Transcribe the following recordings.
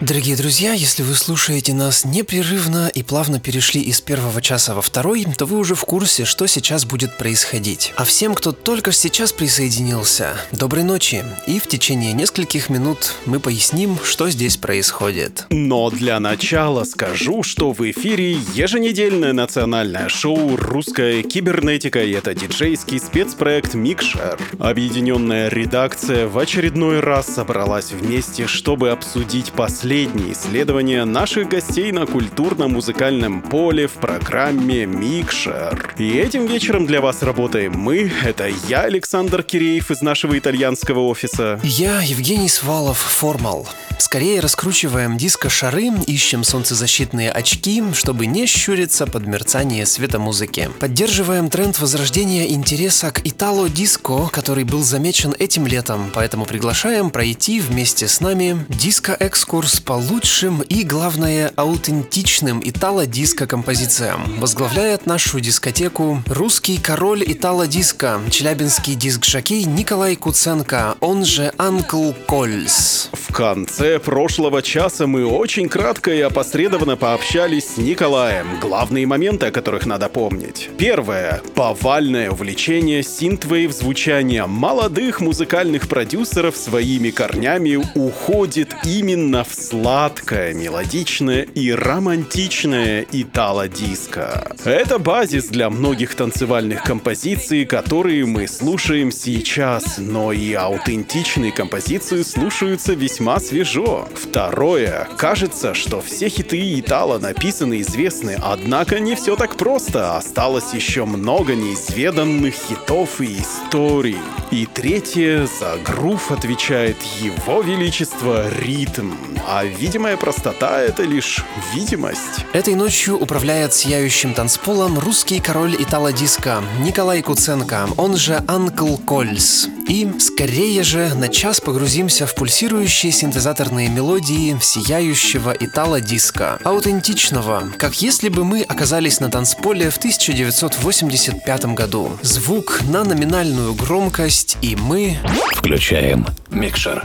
Дорогие друзья, если вы слушаете нас непрерывно и плавно перешли из первого часа во второй, то вы уже в курсе, что сейчас будет происходить. А всем, кто только сейчас присоединился, доброй ночи. И в течение нескольких минут мы поясним, что здесь происходит. Но для начала скажу, что в эфире еженедельное национальное шоу «Русская кибернетика» и это диджейский спецпроект «Микшер». Объединенная редакция в очередной раз собралась вместе, чтобы обсудить последние последние исследования наших гостей на культурно-музыкальном поле в программе «Микшер». И этим вечером для вас работаем мы. Это я, Александр Киреев из нашего итальянского офиса. Я, Евгений Свалов, Формал. Скорее раскручиваем диско-шары, ищем солнцезащитные очки, чтобы не щуриться под мерцание света музыки. Поддерживаем тренд возрождения интереса к итало-диско, который был замечен этим летом, поэтому приглашаем пройти вместе с нами диско-экскурс по лучшим и, главное, аутентичным итало-диско-композициям. Возглавляет нашу дискотеку русский король итало-диско, челябинский диск-жокей Николай Куценко, он же Анкл Кольс. В конце прошлого часа мы очень кратко и опосредованно пообщались с Николаем. Главные моменты, о которых надо помнить. Первое. Повальное увлечение синтвейв звучания молодых музыкальных продюсеров своими корнями уходит именно в сладкое, мелодичное и романтичное итало-диско. Это базис для многих танцевальных композиций, которые мы слушаем сейчас, но и аутентичные композиции слушаются весьма свежо. Второе. Кажется, что все хиты Итала написаны и известны, однако не все так просто. Осталось еще много неизведанных хитов и историй. И третье. За грув отвечает его величество ритм. А видимая простота — это лишь видимость. Этой ночью управляет сияющим танцполом русский король итало-диска Николай Куценко, он же Анкл Кольс. И скорее же на час погрузимся в пульсирующий синтезатор популярные мелодии сияющего итало-диска, аутентичного, как если бы мы оказались на танцполе в 1985 году. Звук на номинальную громкость, и мы... Включаем микшер.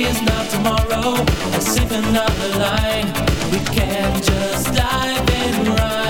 Today is not tomorrow. Let's sip another line. We can't just dive in. ride.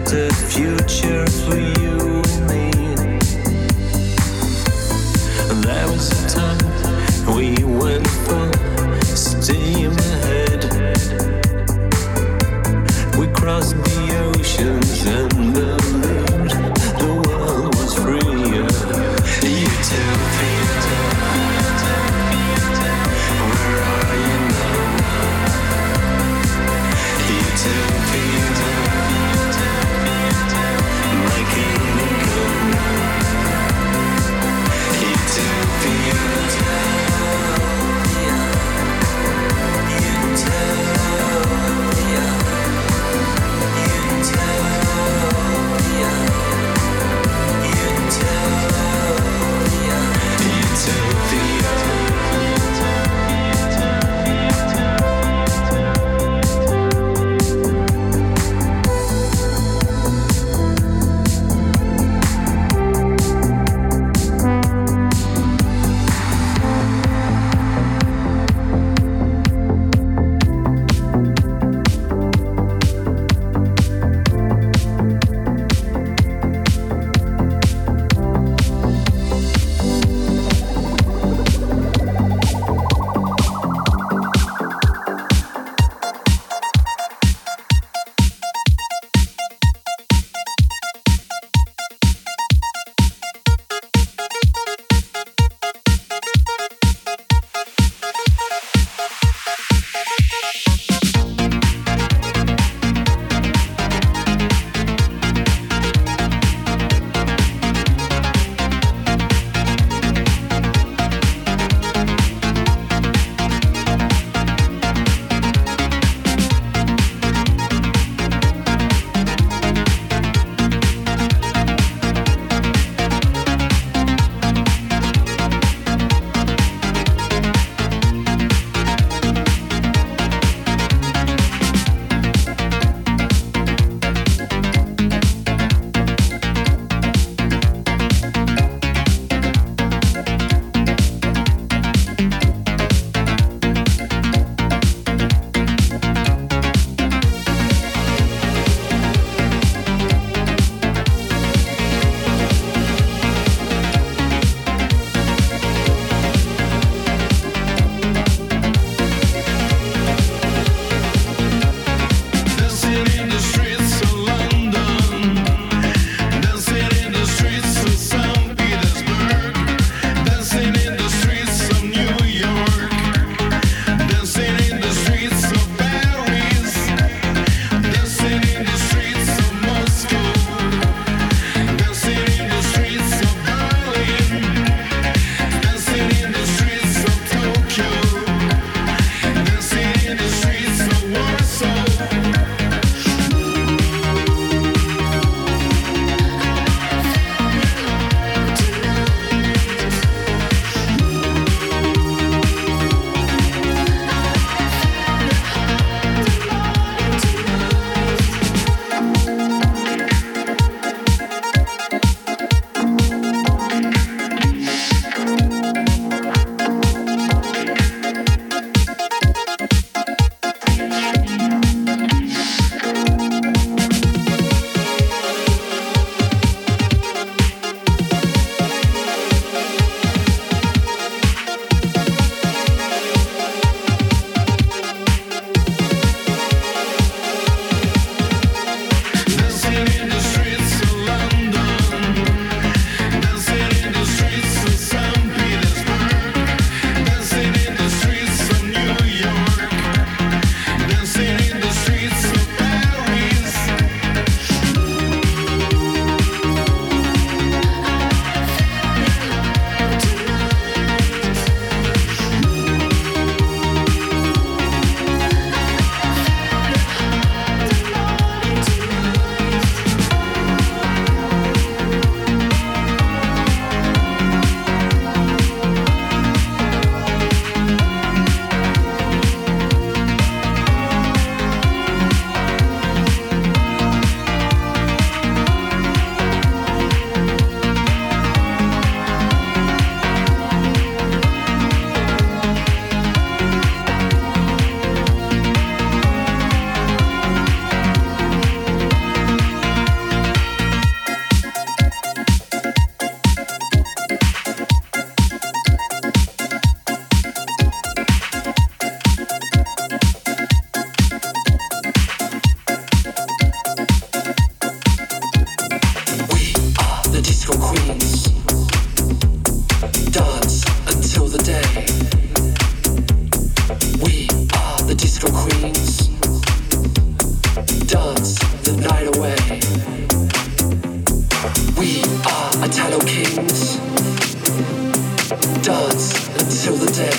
Better future for you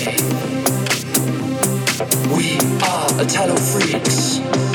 We are Italo freaks.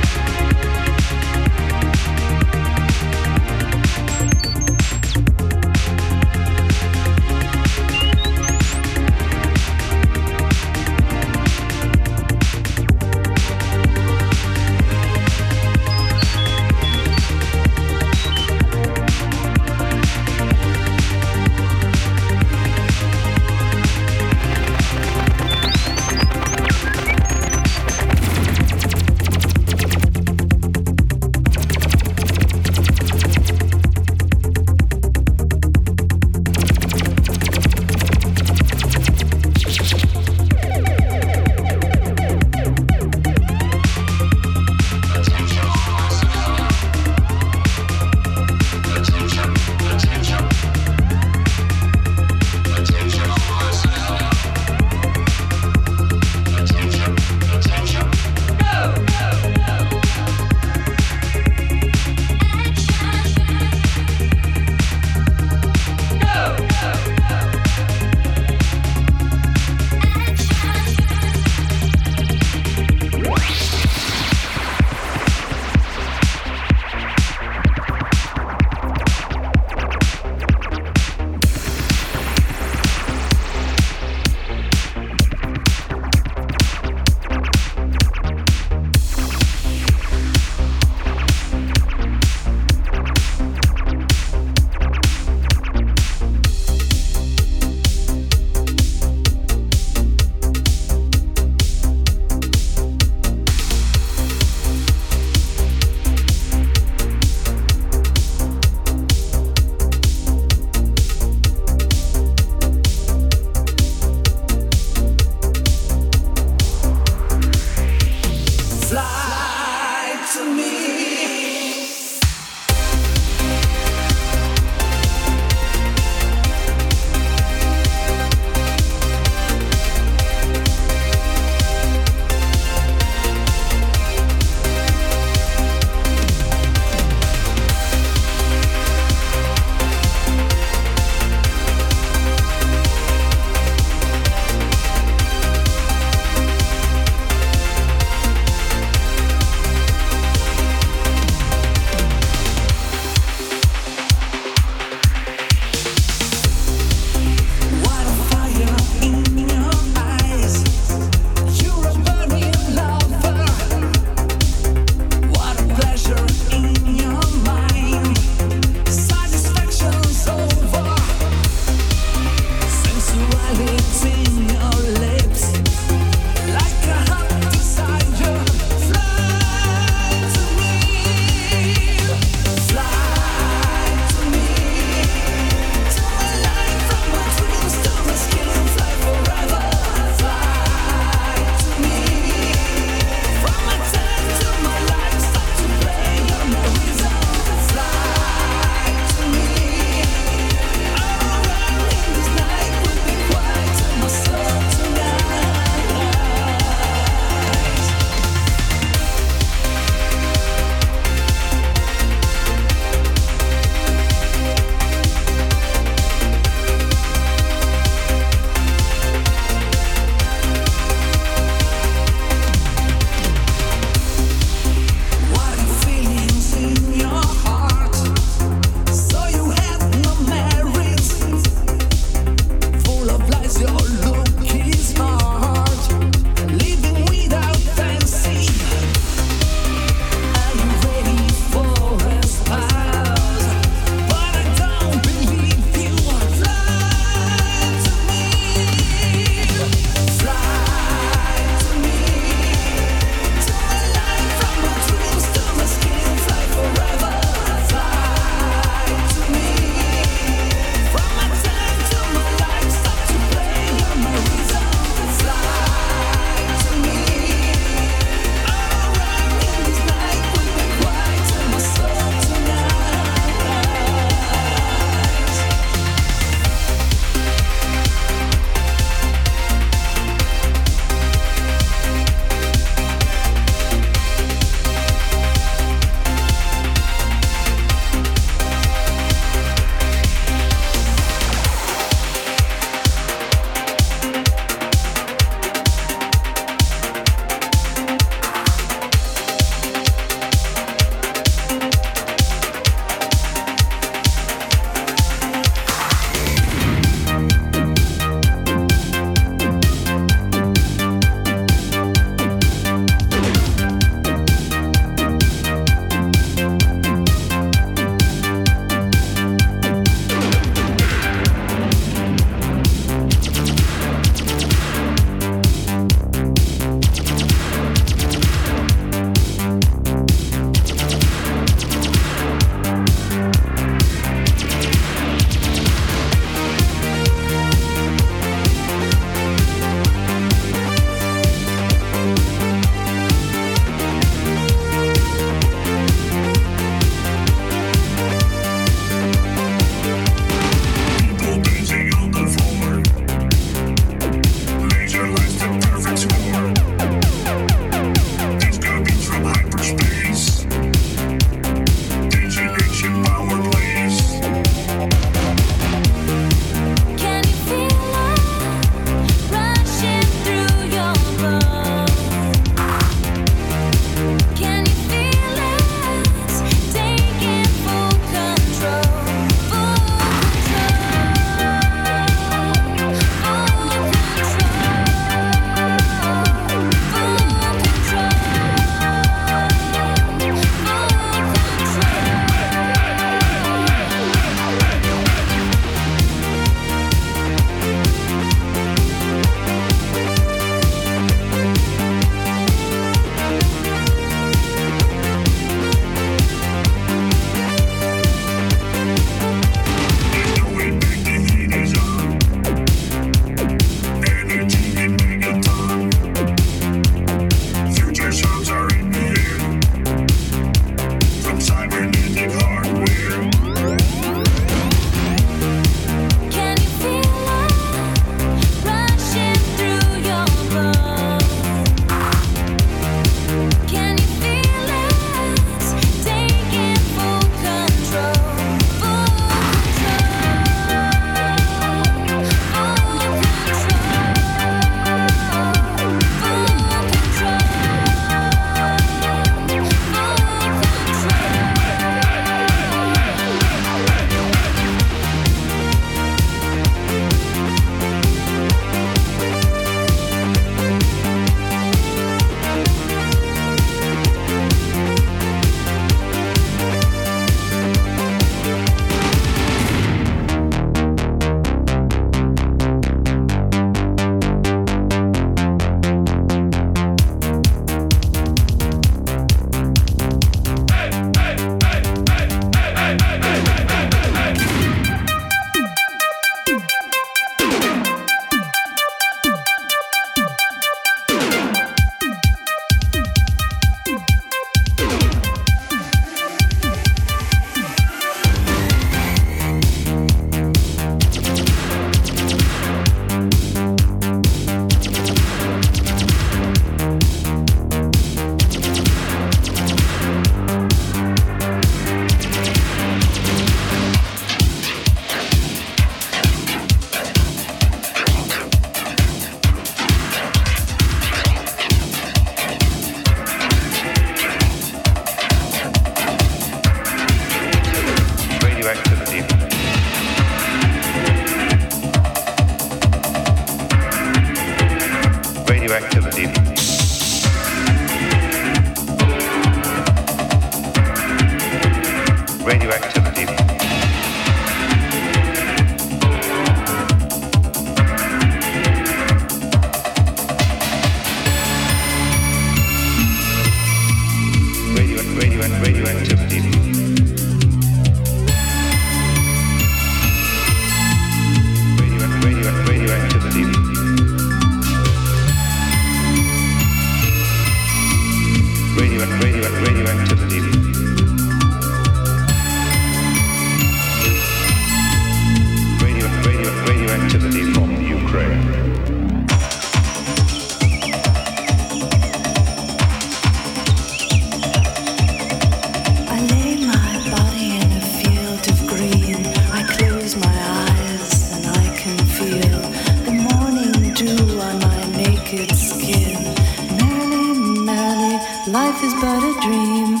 Life is but a dream.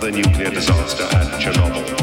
The nuclear disaster at Chernobyl.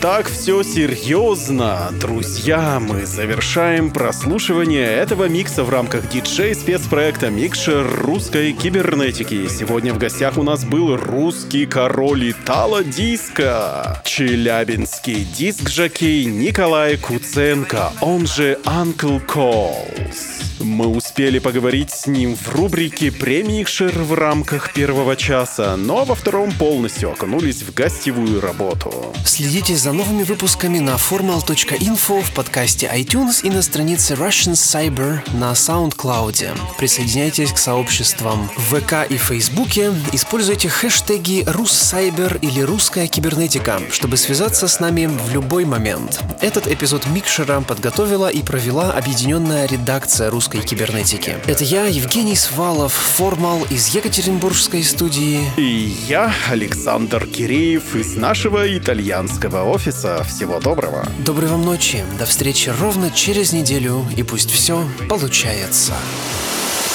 Так все серьезно. Друзья, мы завершаем прослушивание этого микса в рамках диджей спецпроекта Микшер русской кибернетики. Сегодня в гостях у нас был русский король Итало Диска, челябинский диск-жокей Николай Куценко, он же Uncle Calls. Мы успели поговорить с ним в рубрике «Премикшер» в рамках первого часа, но во втором полностью окунулись в гостевую работу. Следите за новыми выпусками на formal.info в подкасте iTunes и на странице Russian Cyber на SoundCloud. Присоединяйтесь к сообществам в ВК и Фейсбуке. Используйте хэштеги «Руссайбер» или «Русская кибернетика», чтобы связаться с нами в любой момент. Этот эпизод Микшера подготовила и провела объединенная редакция «Русской кибернетики». Это я, Евгений Свалов, формал из Екатеринбургской студии. И я, Александр Киреев, из нашего итальянского офиса. Всего доброго. Доброй вам ночи. До встречи ровно через неделю. И пусть все получается.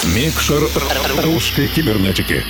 Микшер русской кибернетики.